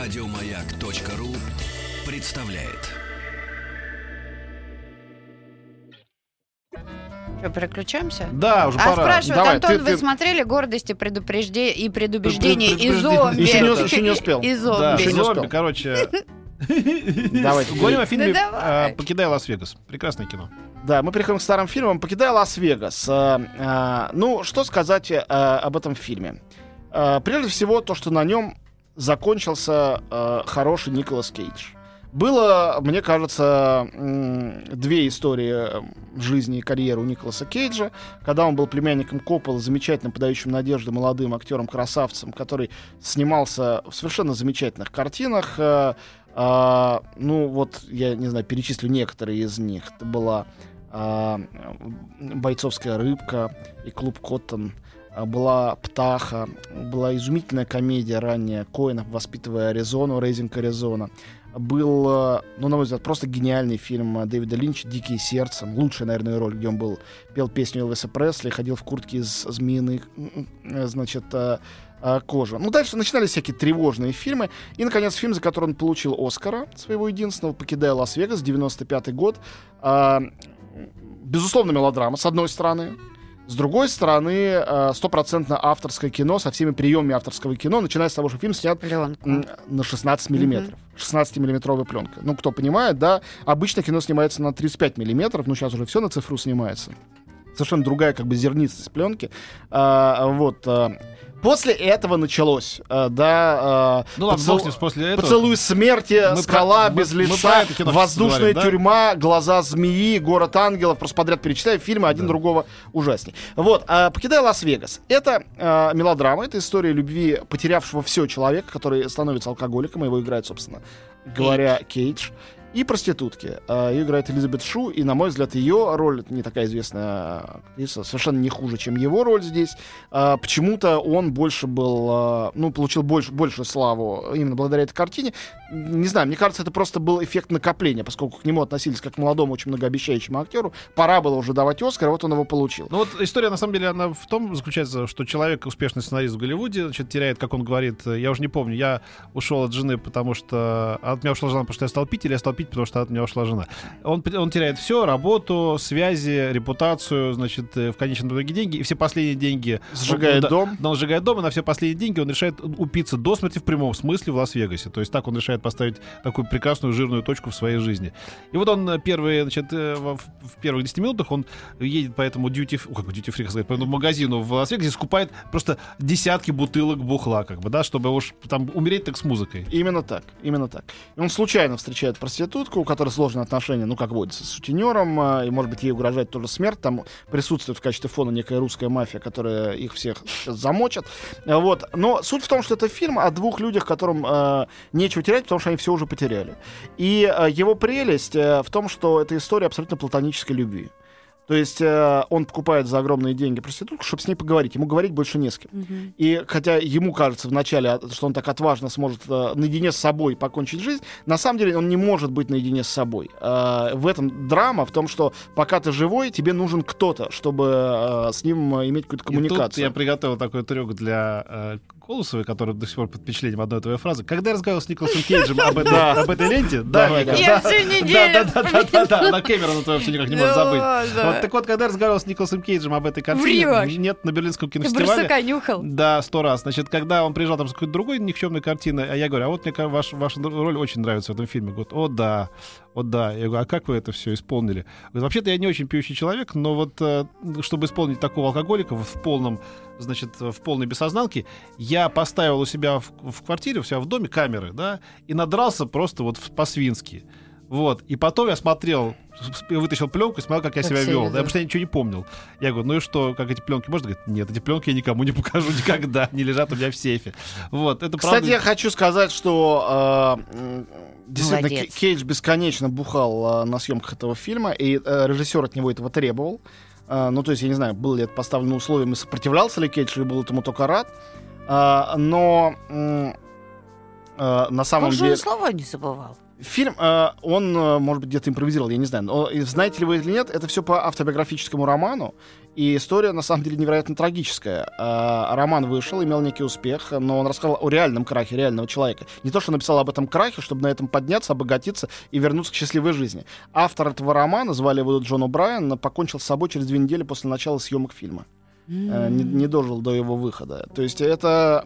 Радиомаяк.ру представляет. Что, переключаемся? Да, уже а пора. спрашивают, Давай, Антон, ты- вы ты- смотрели «Гордость и, предупрежде... и предубеждение» и. «Зомби»? Еще не- еще не успел. И Да, «Зомби». еще не успел. короче. Давайте. Говорим о фильме Да давай. э, «Покидая Лас-Вегас». Прекрасное кино. Да, мы переходим к старым фильмам. «Покидая Лас-Вегас». Э, э, ну, что сказать э, об этом фильме? Прежде всего, то, что на нем закончился э, хороший Николас Кейдж. Было, мне кажется, две истории э, жизни и карьеры у Николаса Кейджа. Когда он был племянником Коппола, замечательным, подающим надежды молодым актером-красавцем, который снимался в совершенно замечательных картинах. А, ну, вот, я не знаю, перечислю некоторые из них. Это была а, «Бойцовская рыбка» и «Клуб Коттон». Была «Птаха», была изумительная комедия ранняя Коэна «Воспитывая Аризону», «Raising Arizona». Был, а, ну, на мой взгляд, просто гениальный фильм а, Дэвида Линча «Дикие сердцем». Лучшая, наверное, роль, где он был. Пел песню Элвиса Пресли, ходил в куртке из змеиной, м, значит, а, а, кожи. Ну, дальше начинались всякие тревожные фильмы. И, наконец, фильм, за который он получил Оскара, своего единственного, «Покидая Лас-Вегас», 95 год. А, безусловно, мелодрама, с одной стороны. С другой стороны, э, стопроцентно авторское кино со всеми приемами авторского кино, начиная с того, что фильм снят Пленку. м, на 16 миллиметров. 16-миллиметровая пленка. Ну, кто понимает, да, обычно кино снимается на 35 миллиметров, ну, сейчас уже все на цифру снимается. Совершенно другая, как бы, зернистость пленки. А, вот. а, После этого началось, а, да, а, Ну ладно, поцел- бог после этого. Поцелуй смерти, Мы скала про- без мы- мы лица, это кино воздушная говорим, да? тюрьма, глаза змеи, город ангелов. Просто подряд перечитаю фильмы, один Да. другого ужасней. Вот, а, покидая Лас-Вегас. Это а, мелодрама, это история любви потерявшего все человека, который становится алкоголиком, его играет, собственно говоря, Кейдж. И проститутки. А, Ее играет Элизабет Шу, и, на мой взгляд, ее роль, не такая известная актриса, совершенно не хуже, чем его роль здесь. А, Почему-то он больше был, а, ну, получил больше, большую славу именно благодаря этой картине. Не знаю, мне кажется, это просто был эффект накопления, поскольку к нему относились как к молодому, очень многообещающему актеру. Пора было уже давать Оскар, вот он его получил. Ну вот история, на самом деле, она в том заключается, что человек, успешный сценарист в Голливуде, значит, теряет, как он говорит, э, я уже не помню, я ушел от жены, потому что... а От меня ушла жена, потому что я стал пить, или я стал пить, потому что от меня ушла жена. Он, он теряет все, работу, связи, репутацию, значит, э, в конечном итоге деньги, и все последние деньги... Сжигает он, дом. да, он сжигает дом, и на все последние деньги он решает упиться до смерти в прямом смысле в Лас-Вегасе. То есть так он решает поставить такую прекрасную жирную точку в своей жизни. И вот он э, первые, значит, э, в, первых 10 минутах он едет по этому duty, как duty free, сказать, по этому магазину в Лас-Вегасе, скупает просто десятки бутылок бухла, как бы, да, чтобы уж там умереть так с музыкой. Именно так, именно так. И он случайно встречает проститутку, у которой сложные отношения, ну, как водится, с сутенером, а, и, может быть, ей угрожает тоже смерть. Там присутствует в качестве фона некая русская мафия, которая их всех замочит. А, Вот. Но суть в том, что это фильм о двух людях, которым э, нечего терять, потому что они все уже потеряли. И э, его прелесть э, в том, что это история абсолютно платонической любви. То есть э, он покупает за огромные деньги проститутку, чтобы с ней поговорить. Ему говорить больше не с кем. Мгм. И хотя ему кажется вначале, а, что он так отважно сможет э, наедине с собой покончить жизнь, на самом деле он не может быть наедине с собой. Э, в этом драма, в том, что пока ты живой, тебе нужен кто-то, чтобы э, с ним э, иметь какую-то И тут коммуникацию. я приготовил такой трюк для э, Колосовой, который до сих пор под впечатлением одной твоей фразы. Когда я разговаривал с Николасом Кейджем об этой, Да. ленте, Давай, да, да. Я всю неделю... да, да, да, да, да, на Кэмерона твоего все никак не может забыть. Так вот, когда я разговаривал с Николасом Кейджем об этой картине, Врешь. нет, на Берлинском Ты кинофестивале, барсука нюхал. да, сто раз. Значит, когда он приезжал там с какой-то другой никчемной картиной, а я говорю, а вот мне ваш, ваша роль очень нравится в этом фильме. Говорит, о да, о да. Я говорю, а как вы это все исполнили? Говорит, вообще-то я не очень пьющий человек, но вот э, чтобы исполнить такого алкоголика в полном, значит, в полной бессознанке, я поставил у себя в, в квартире, у себя в доме камеры, да, и надрался просто вот по-свински. Вот. И потом я смотрел, вытащил пленку и смотрел, как я Как себя вел. Да, потому что я ничего не помнил. Я говорю, ну и что, как эти пленки можно? Говорит, нет, эти пленки я никому не покажу никогда. Не лежат у меня в сейфе. Вот, это Кстати, я правда. хочу сказать, что э, действительно Молодец. Кей- Кейдж бесконечно бухал э, на съемках этого фильма, и э, режиссер от него этого требовал. Э, ну, то есть, я не знаю, было ли это поставлено условием, и сопротивлялся ли Кейдж, или был этому только рад. А, но э, на самом Он деле... и слова не забывал. Фильм, э, он, э, может быть, где-то импровизировал, я не знаю. Но и знаете ли вы или нет, это все по автобиографическому роману. И история, на самом деле, невероятно трагическая. Э, роман вышел, имел некий успех, но он рассказал о реальном крахе реального человека. Не то, что написал об этом крахе, чтобы на этом подняться, обогатиться и вернуться к счастливой жизни. Автор этого романа, звали его Джон О'Брайен, покончил с собой через две недели после начала съемок фильма. Э, не, не дожил до его выхода. То есть это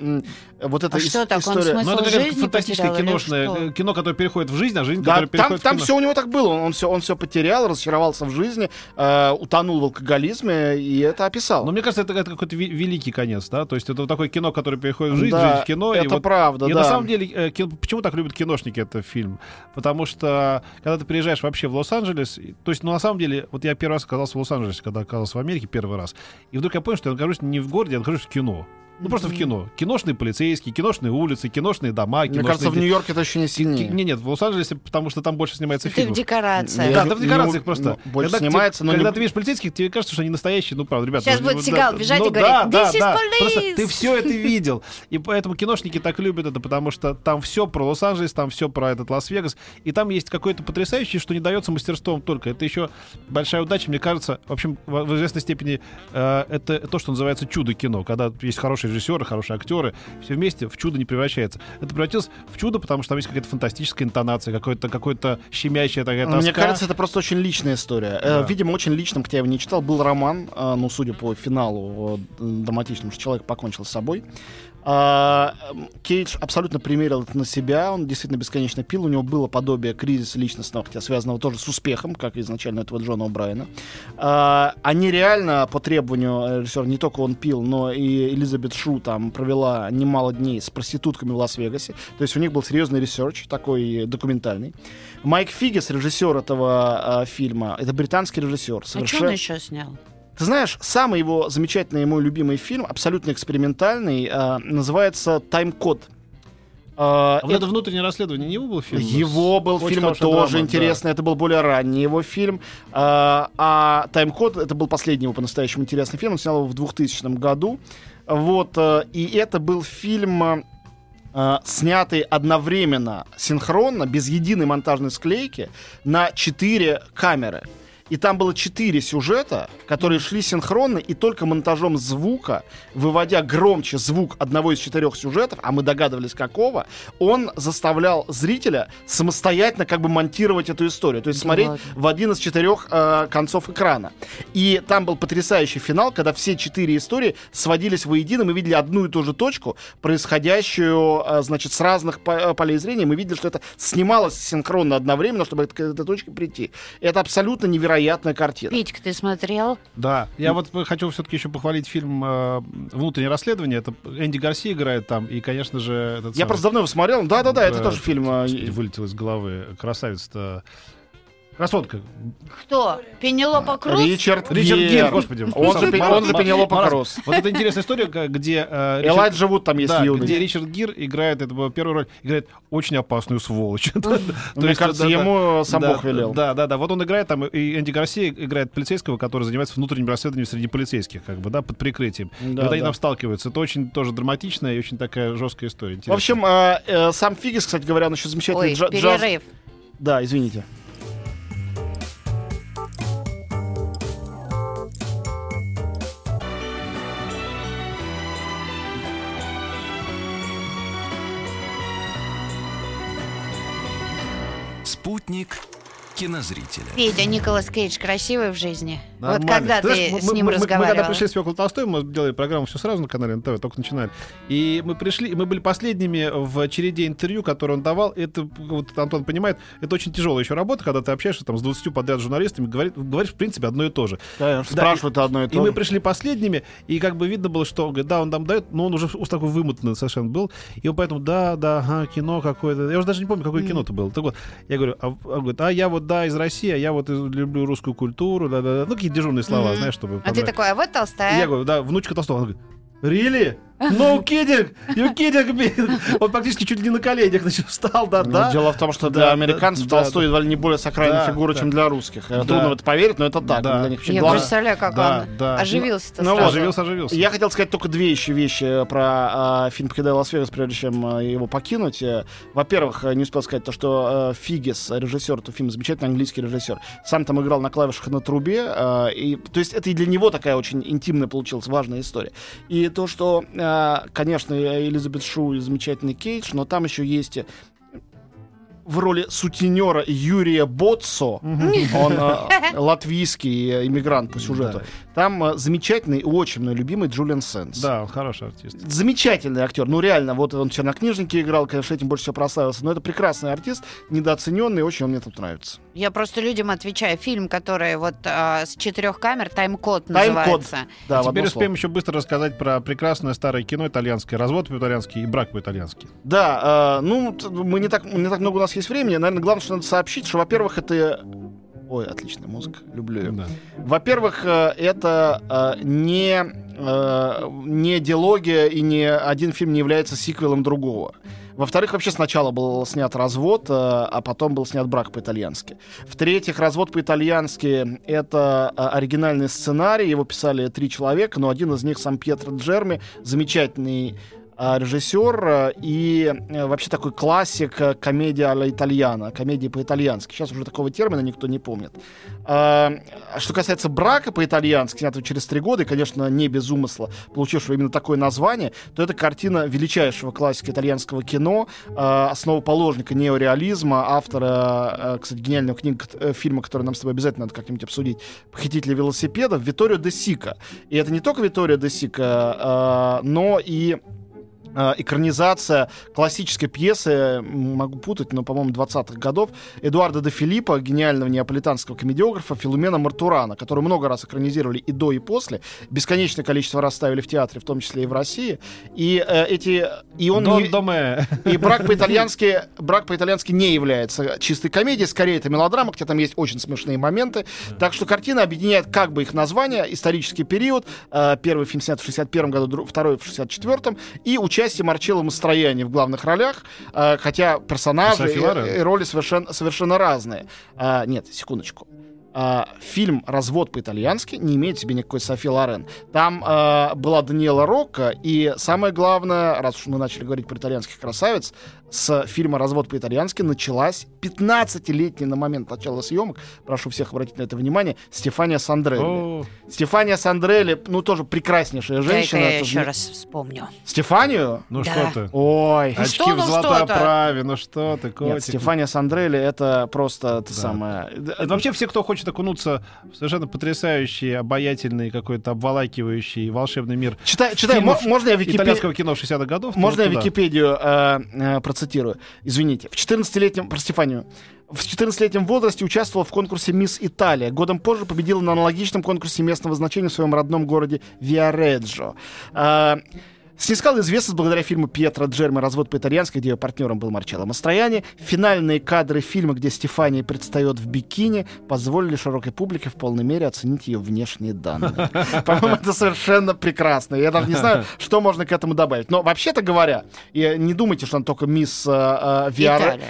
вот эта А ис- что так, он история. смысл Ну, это жизни фантастическое киношное, э, кино, которое переходит в жизнь, а жизнь, Да, которая там, переходит там в кино. все у него так было. Он, все, он все потерял, разочаровался в жизни, э, утонул в алкоголизме и это описал. Но мне кажется, это, это какой-то великий конец, да? То есть это вот такое кино, которое переходит в жизнь, Да, жизнь в кино. и это вот правда, И да. на самом деле, э, ки- почему так любят киношники этот фильм? Потому что, когда ты приезжаешь вообще в Лос-Анджелес, и- то есть, ну, на самом деле, вот я первый раз оказался в Лос-Анджелесе, когда оказался в Америке первый раз, и вдруг я понял, что я нахожусь не в городе, я нахожусь в кино. Ну, просто в кино. Киношные полицейские, киношные улицы, киношные дома, Мне киношные... кажется, в Нью-Йорке это еще не сильнее. Не, нет, в Лос-Анджелесе, потому что там больше снимается Ты в фильмов. декорациях. Да, не- да в декорациях не- просто. ну, больше Когда ты- снимается, но не- Когда ты видишь полицейских, тебе кажется, что они настоящие, ну, правда, ребята. Сейчас ну, будет ну, Сигал да, бежать ну, и говорить, да, да, «This is да. police!» Просто ты все это видел. И поэтому киношники так любят это, потому что там все про Лос-Анджелес, там все про этот Лас-Вегас. И там есть какое-то потрясающее, что не дается мастерством только. Это еще большая удача, мне кажется. В общем, в, в известной степени э, это то, что называется чудо кино. Когда есть хорошие режиссеры, хорошие актеры, все вместе в чудо не превращается. Это превратилось в чудо, потому что там есть какая-то фантастическая интонация, какое-то какое-то щемящая такая тоска. Мне кажется, это просто очень личная история. Э, Да. Видимо, очень личным, хотя я его не читал, был роман, э, ну, судя по финалу драматичному, что человек покончил с собой. А, Кейдж абсолютно примерил это на себя, он действительно бесконечно пил, у него было подобие кризиса личностного, хотя связанного тоже с успехом, как изначально этого Джона О'Брайена. А, Они реально по требованию режиссера, не только он пил, но и Элизабет Шу там провела немало дней с проститутками в Лас-Вегасе. То есть у них был серьезный research, такой документальный. Майк Фигес, режиссер этого а, фильма, это британский режиссер. А что он совершенно- еще снял? Ты знаешь, самый его замечательный и мой любимый фильм, абсолютно экспериментальный, э, называется «Тайм-код». Э, А вот это- это внутреннее расследование не его был фильм? его был Очень фильм тоже драма, интересный, это был более ранний его фильм. А, а «Тайм-код» это был последний его по-настоящему интересный фильм, он снял его в 2000 году. Вот, э, и это был фильм... э, э, снятый одновременно, синхронно, без единой монтажной склейки, на четыре камеры. И там было четыре сюжета, которые шли синхронно, и только монтажом звука, выводя громче звук одного из четырех сюжетов, а мы догадывались какого, он заставлял зрителя самостоятельно как бы монтировать эту историю. То есть Да смотреть ладно. в один из четырех э, концов экрана. И там был потрясающий финал, когда все четыре истории сводились воедино, мы видели одну и ту же точку, происходящую, э, значит, с разных по- э, полей зрения. Мы видели, что это снималось синхронно одновременно, чтобы к этой точке прийти. Это абсолютно невероятная картина. Петька, ты смотрел? Да, я вот хочу все-таки еще похвалить фильм э, «Внутреннее расследование». Это Энди Гарси играет там, и, конечно же... Этот Я самый, просто давно его смотрел. Да-да-да, это тоже фильм. э, вылетел из головы. Красавица-то... Красотка. Кто? Пенелопа Круз? Ричард, Ричард Гир. Гир, господи. Он же, он же Пенелопа Марат- Кросс. Вот это интересная история, где... э, Ричард- Вуд там есть Да, юный. где Ричард Гир играет, это была первая роль, играет очень опасную сволочь. То Мне кажется, ему сам Бог велел. Да, да, да. Вот он играет там, и Энди Гарсия играет полицейского, который занимается внутренним расследованием среди полицейских, как бы, да, под прикрытием. и вот они там сталкиваются. Это очень тоже драматичная и очень такая жесткая история. В общем, э, э, сам Фигис, кстати говоря, он еще замечательный джаз. перерыв. Да, извините. Кинозрителя. Федя, Николас Кейдж красивый в жизни. Вот Нормально. когда ты знаешь, мы- с ним мы, мы- Мы разговаривал? когда пришли с Фёклой Толстой, мы делали программу все сразу на канале НТВ, только начинали. И мы пришли, и мы были последними в череде интервью, которые он давал. Это, вот Антон понимает, это очень тяжелая еще работа, когда ты общаешься там с 20 подряд журналистами, говорит, говоришь, в принципе, одно и то же. Да, спрашивают одно и И то мы же. пришли последними, и как бы видно было, что да, он там дает, но он уже уж такой вымотанный совершенно был. И он поэтому, да, да, ага, кино какое-то. Я уже даже не помню, какое кино-то было. Так вот, я говорю, а, он говорит, а я вот, да, из России, а я вот люблю русскую культуру, да, да, да. Ну, какие дежурные слова, Мгм. знаешь, чтобы... А ты такой, а вот толстая. Я говорю, да, внучка Толстого. Он говорит, Рили? No kidding! You kidding me! Он практически чуть ли не на коленях значит, встал, да, Ну, да. Дело в том, что Да, для американцев да, Толстой едва ли не более сакральная Да, фигура, да. чем для русских. Э, Да. Трудно в это поверить, но это так. Да. Для них вообще Я главное- представляю, как Да, он да. оживился-то Ну, сразу. Оживился, оживился. Я хотел сказать только две еще вещи про а, фильм «Покидая Лас-Вегас», прежде чем а, его покинуть. Э, Во-первых, э, не успел сказать то, что э, Фигес, режиссер этого фильма, замечательный английский режиссер, сам там играл на клавишах на трубе. э, и, то есть это и для него такая очень интимная получилась важная история. И то, что, э, конечно, Элизабет Шу и замечательный Кейдж, но там еще есть э, в роли сутенера Юрия Боцо, он э, латвийский э, иммигрант по сюжету. Да. Там э, замечательный и очень мной любимый Джулиан Сенс. Да, он хороший артист. Замечательный актер. Ну, реально, вот он в чернокнижнике играл, конечно, этим больше всего прославился. Но это прекрасный артист, недооцененный, очень он мне тут нравится. Я просто людям отвечаю. Фильм, который вот а, с четырех камер, тайм-код Тайм-код. называется. Да, в Теперь успеем слово. еще быстро рассказать про прекрасное старое кино итальянское, развод по-итальянски и брак по-итальянски. Да, э, ну, мы не так, не так много у нас есть времени. Наверное, главное, что надо сообщить, что, во-первых, это... Ой, отличная музыка, люблю ее. Да. Во-первых, э, это э, не, э, не диалогия и ни один фильм не является сиквелом другого. Во-вторых, вообще сначала был снят развод, а потом был снят брак по-итальянски. В-третьих, развод по-итальянски — это оригинальный сценарий, его писали три человека, но один из них сам Пьетро Джерми, замечательный режиссер э, и э, вообще такой классик э, комедия алла итальяна, комедии по-итальянски. Сейчас уже такого термина никто не помнит. А, Что касается брака по-итальянски, снятого через три года, и, конечно, не без умысла, получившего именно такое название, то это картина величайшего классика итальянского кино, э, основоположника неореализма, автора, э, кстати, гениального книг, э, фильма, который нам с тобой обязательно надо как-нибудь обсудить, «Похитители велосипедов», Виторио де Сика. И это не только Виторио де Сика, э, но и э, экранизация классической пьесы, могу путать, но, по-моему, 20-х годов, Эдуарда де Филиппа, гениального неаполитанского комедиографа Филумена Мартурана, который много раз экранизировали и до, и после, бесконечное количество раз ставили в театре, в том числе и в России, и э, эти... И он Дон не- Доме. и брак по-итальянски, брак по-итальянски не является чистой комедией, скорее это мелодрама, где там есть очень смешные моменты. Так что картина объединяет как бы их название, исторический период. Э, Первый фильм снят в 61 году, второй в 64-м. И участие Марчелло Мастрояни в главных ролях, э, хотя персонажи и, и роли совершенно, совершенно разные. А, нет, секундочку. А, фильм «Развод по-итальянски» не имеет в себе никакой Софи Лорен. Там а, была Даниэла Рокко, и самое главное, раз уж мы начали говорить про итальянских красавиц, с фильма «Развод по-итальянски» началась 15-летняя на момент начала съемок, прошу всех обратить на это внимание, Стефания Сандрелли. О, Стефания Сандрелли, ну, тоже прекраснейшая женщина. Я Это еще раз вспомню. Стефанию? Ну Да. что ты? Ой. Очки что в ну золотой оправе, ну что ты, котик. Нет, Стефания Сандрелли это просто Да. самое. Это вообще все, кто хочет окунуться в совершенно потрясающий, обаятельный, какой-то обволакивающий волшебный мир Читай, читай, фильмов можно я Википедию... итальянского кино 60-х годов. то Можно я вот туда. Википедию э, э, процитирую? Извините. В 14-летнем... Про Стефанию. В 14-летнем возрасте участвовала в конкурсе «Мисс Италия». Годом позже победила на аналогичном конкурсе местного значения в своем родном городе Виареджо. Снискала известность благодаря фильму Пьетро Джерми «Развод по-итальянски», где ее партнером был Марчелло Мастрояни. Финальные кадры фильма, где Стефания предстает в бикини, позволили широкой публике в полной мере оценить ее внешние данные. По-моему, это совершенно прекрасно. Я даже не знаю, что можно к этому добавить. Но вообще-то говоря, не думайте, что она только мисс э, э.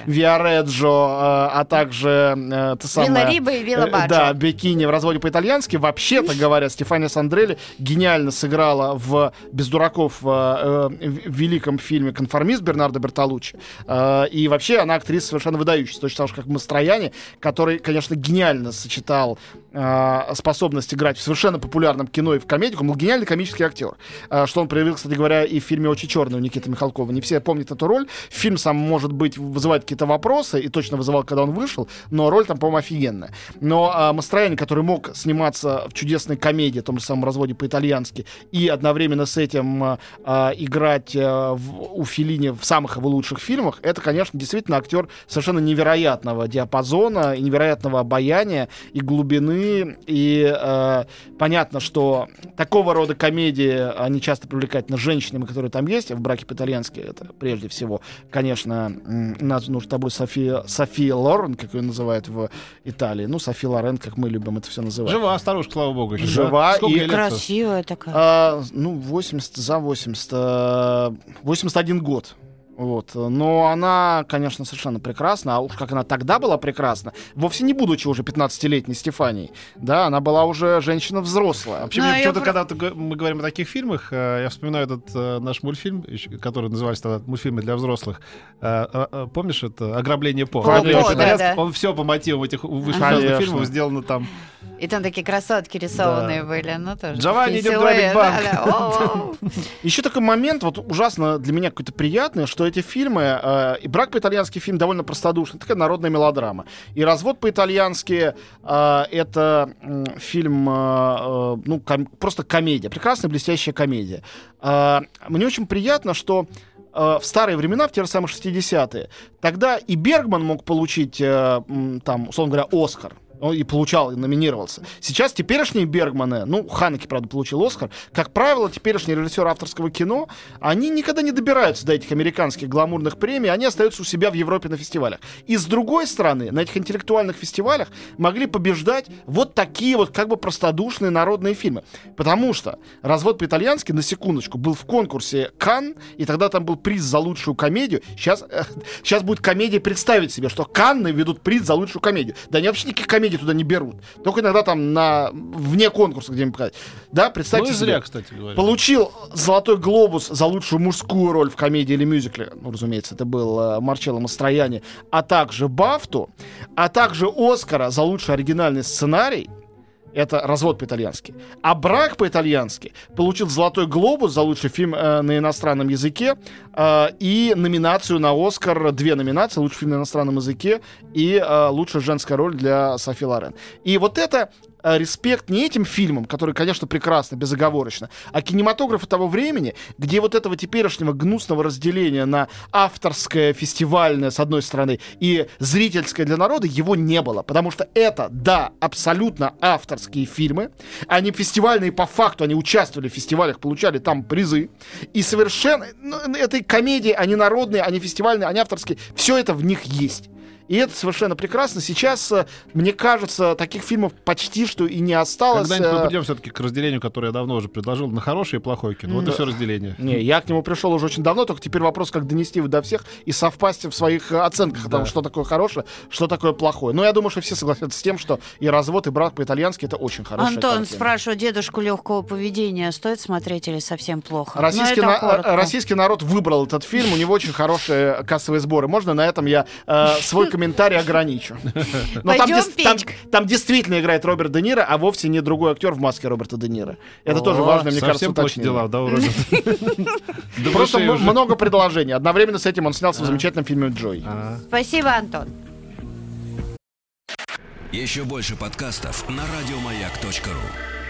Виареджо, э, а также та самая... Вилла и Вилла. Да, бикини в разводе по-итальянски. Вообще-то говоря, Стефания Сандрелли гениально сыграла в «Без дураков» э, э, в великом фильме «Конформист» Бернардо Бертолуччи. Э, И вообще она актриса совершенно выдающаяся. Точно так же, как Мастрояне, который, конечно, гениально сочетал э, способность играть в совершенно популярном кино и в комедику. Он был гениальный комический актер. Э, Что он проявил, кстати говоря, и в фильме «Очи черные» у Никиты Михалкова. Не все помнят эту роль. Фильм сам, может быть, вызывает какие-то вопросы, и точно вызывал, когда он вышел, но роль там, по-моему, офигенная. Но а, Мастрояни, который мог сниматься в чудесной комедии, том же самом разводе по-итальянски, и одновременно с этим а, играть а, в- у Филини в самых его лучших фильмах, это, конечно, действительно актер совершенно невероятного диапазона и невероятного обаяния и глубины и э, понятно, что такого рода комедии, они часто привлекательны женщинами, которые там есть, в браке по-итальянски это прежде всего, конечно, нас нужно с тобой София, София Лорен, как ее называют в Италии, ну, София Лорен, как мы любим это все называть. Жива старушка, слава богу. еще? Жива и? Красивая такая. А, ну, 80 за 80. Э, 81 год. Вот. Но она, конечно, совершенно прекрасна. А уж как она тогда была прекрасна, вовсе не будучи уже 15-летней Стефанией. Да, она была уже женщина взрослая. Вообще, Ну, мне а я почему-то, про- когда мы говорим о таких фильмах, э, я вспоминаю этот э, наш мультфильм, который назывался тогда «Мультфильмы для взрослых». Э, Помнишь это «Ограбление По»? «Ограбление По, по», да, да? да. Он все по мотивам этих Конечно. фильмов сделано там. И там такие красотки рисованные были. Ну, тоже. Джованни идет грабить банк. да, да. Еще такой момент, вот ужасно для меня какой-то приятный, что эти фильмы, э, и «Брак по-итальянски» фильм довольно простодушный, такая народная мелодрама. И «Развод по-итальянски» э, это м, фильм, э, э, ну, ком- просто комедия, прекрасная, блестящая комедия. Э, мне очень приятно, что э, в старые времена, в те же самые 60-е, тогда и Бергман мог получить, э, там, условно говоря, Оскар. Он и получал, и номинировался. Сейчас теперешние Бергманы, ну, Ханеки, правда, получил Оскар, как правило, теперешние режиссеры авторского кино, они никогда не добираются до этих американских гламурных премий, они остаются у себя в Европе на фестивалях. И с другой стороны, на этих интеллектуальных фестивалях могли побеждать вот такие вот как бы простодушные народные фильмы. Потому что «Развод по-итальянски», на секундочку, был в конкурсе Кан, и тогда там был приз за лучшую комедию. Сейчас, сейчас будет комедия представить себе, что Канны ведут приз за лучшую комедию. Да они вообще никаких комедий туда не берут. Только иногда там на, вне конкурса где-нибудь показать. Да, Ну представьте себе. зря, кстати говоря. Получил золотой глобус за лучшую мужскую роль в комедии или мюзикле. Ну, разумеется, это был э, Марчелло Мастрояни. А также Бафту. А также Оскара за лучший оригинальный сценарий. Это развод по-итальянски. А брак по-итальянски получил золотой глобус за лучший фильм э, на иностранном языке э, и номинацию на Оскар, две номинации, лучший фильм на иностранном языке и э, лучшая женская роль для Софи Лорен. И вот это респект не этим фильмам, которые, конечно, прекрасны, безоговорочно, а кинематографу того времени, где вот этого теперешнего гнусного разделения на авторское, фестивальное, с одной стороны, и зрительское для народа, его не было. Потому что это, да, абсолютно авторские фильмы. Они фестивальные по факту, они участвовали в фестивалях, получали там призы. И совершенно... ну, это комедии, они народные, они фестивальные, они авторские. Все это в них есть. И это совершенно прекрасно. Сейчас, э, мне кажется, таких фильмов почти что и не осталось. Когда-нибудь мы Э, придем все-таки к разделению, которое я давно уже предложил, на хорошее и плохое кино. Вот и все разделение. Не, я к нему пришел уже очень давно, только теперь вопрос, как донести его до всех и совпасть в своих э, оценках о том, Да. что такое хорошее, что такое плохое. Но я думаю, что все согласятся с тем, что и развод, и брак по-итальянски это очень хорошая Антон картина. спрашивает, дедушку легкого поведения стоит смотреть или совсем плохо? Российский, Ну, это на- коротко. российский народ выбрал этот фильм, у него очень хорошие кассовые сборы. Можно на этом я э, свой комментарий ограничу. Но там, там- там действительно играет Роберт Де Ниро, а вовсе не другой актер в маске Роберта Де Ниро. Это тоже О, важно, мне кажется, уточнение. дела, да, Просто много предложений. Одновременно с этим он снялся в замечательном фильме «Джой». А. Спасибо, Антон. Еще больше подкастов на радиомаяк.ру.